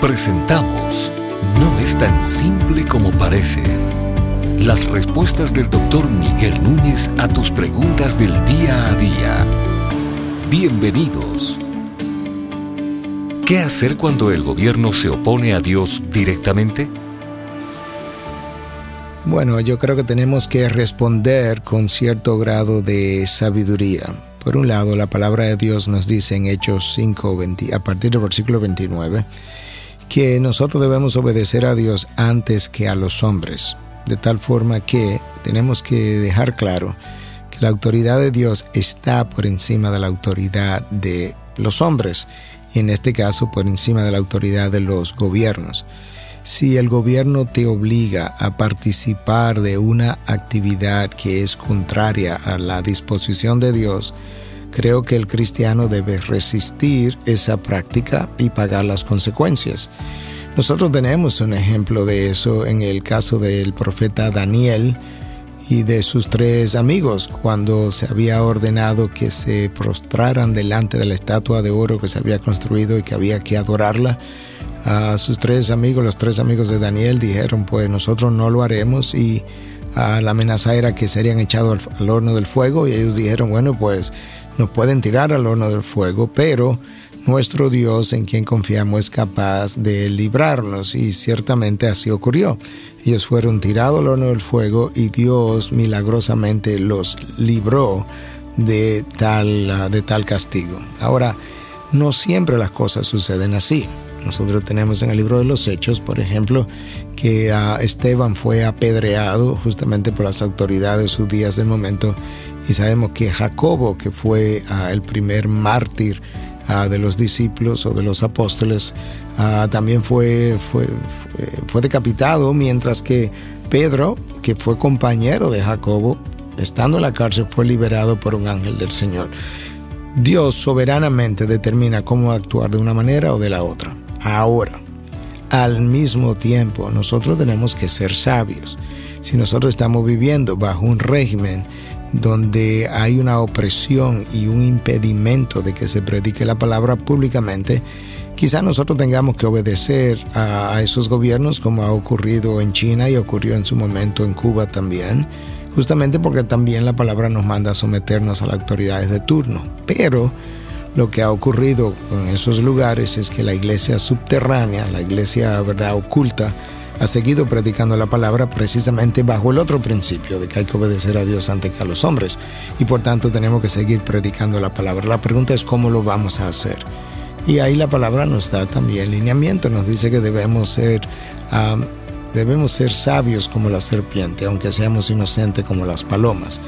Presentamos No es tan simple como parece. Las respuestas del doctor Miguel Núñez a tus preguntas del día a día. Bienvenidos. ¿Qué hacer cuando el gobierno se opone a Dios directamente? Bueno, yo creo que tenemos que responder con cierto grado de sabiduría. Por un lado, la palabra de Dios nos dice en Hechos 5, a partir del versículo 29, que nosotros debemos obedecer a Dios antes que a los hombres, de tal forma que tenemos que dejar claro que la autoridad de Dios está por encima de la autoridad de los hombres, y en este caso por encima de la autoridad de los gobiernos. Si el gobierno te obliga a participar de una actividad que es contraria a la disposición de Dios, creo que el cristiano debe resistir esa práctica y pagar las consecuencias. Nosotros tenemos un ejemplo de eso en el caso del profeta Daniel y de sus tres amigos cuando se había ordenado que se prostraran delante de la estatua de oro que se había construido y que había que adorarla a sus tres amigos, los tres amigos de Daniel, dijeron, pues nosotros no lo haremos y la amenaza era que serían echados al, horno del fuego y ellos dijeron, bueno, pues nos pueden tirar al horno del fuego, pero nuestro Dios en quien confiamos es capaz de librarnos y ciertamente así ocurrió. Ellos fueron tirados al horno del fuego y Dios milagrosamente los libró de tal, de tal castigo. Ahora, no siempre las cosas suceden así. Nosotros tenemos en el libro de los Hechos, por ejemplo, que Esteban fue apedreado justamente por las autoridades judías del momento y sabemos que Jacobo, que fue ah, el primer mártir ah, de los discípulos o de los apóstoles, ah, también fue, fue, fue decapitado, mientras que Pedro, que fue compañero de Jacobo, estando en la cárcel, fue liberado por un ángel del Señor. Dios soberanamente determina cómo actuar de una manera o de la otra. Ahora, al mismo tiempo, nosotros tenemos que ser sabios. Si nosotros estamos viviendo bajo un régimen donde hay una opresión y un impedimento de que se predique la palabra públicamente, quizá nosotros tengamos que obedecer a, esos gobiernos como ha ocurrido en China y ocurrió en su momento en Cuba también, justamente porque también la palabra nos manda a someternos a las autoridades de turno. Pero lo que ha ocurrido en esos lugares es que la iglesia subterránea, la iglesia verdad oculta, ha seguido predicando la palabra precisamente bajo el otro principio de que hay que obedecer a Dios antes que a los hombres y por tanto tenemos que seguir predicando la palabra. La pregunta es cómo lo vamos a hacer. Y ahí la palabra nos da también lineamiento, nos dice que debemos ser, debemos ser sabios como la serpiente, aunque seamos inocentes como las palomas.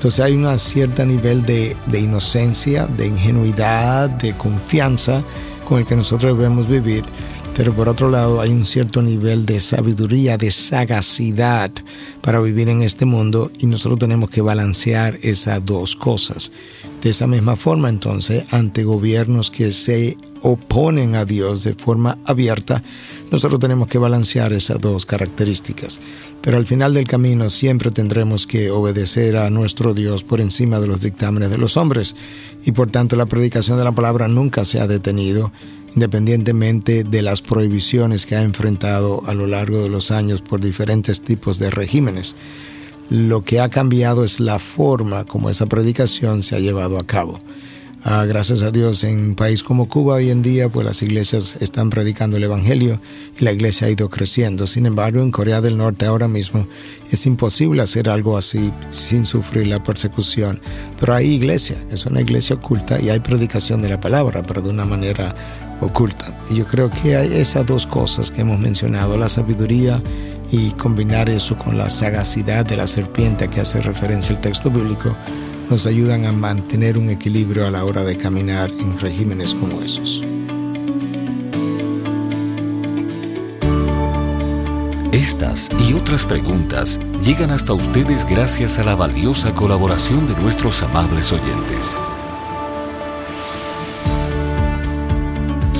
Entonces hay un cierto nivel de, inocencia, de ingenuidad, de confianza con el que nosotros debemos vivir, pero por otro lado hay un cierto nivel de sabiduría, de sagacidad para vivir en este mundo y nosotros tenemos que balancear esas dos cosas. De esa misma forma, entonces, ante gobiernos que se oponen a Dios de forma abierta, nosotros tenemos que balancear esas dos características. Pero al final del camino siempre tendremos que obedecer a nuestro Dios por encima de los dictámenes de los hombres y por tanto la predicación de la palabra nunca se ha detenido independientemente de las prohibiciones que ha enfrentado a lo largo de los años por diferentes tipos de regímenes. Lo que ha cambiado es la forma como esa predicación se ha llevado a cabo. Ah, gracias a Dios, en un país como Cuba hoy en día, pues las iglesias están predicando el Evangelio y la iglesia ha ido creciendo. Sin embargo, en Corea del Norte ahora mismo es imposible hacer algo así sin sufrir la persecución. Pero hay iglesia, es una iglesia oculta y hay predicación de la palabra, pero de una manera oculta. Y yo creo que hay esas dos cosas que hemos mencionado, la sabiduría y combinar eso con la sagacidad de la serpiente a que hace referencia el texto bíblico nos ayudan a mantener un equilibrio a la hora de caminar en regímenes como esos. Estas y otras preguntas llegan hasta ustedes gracias a la valiosa colaboración de nuestros amables oyentes.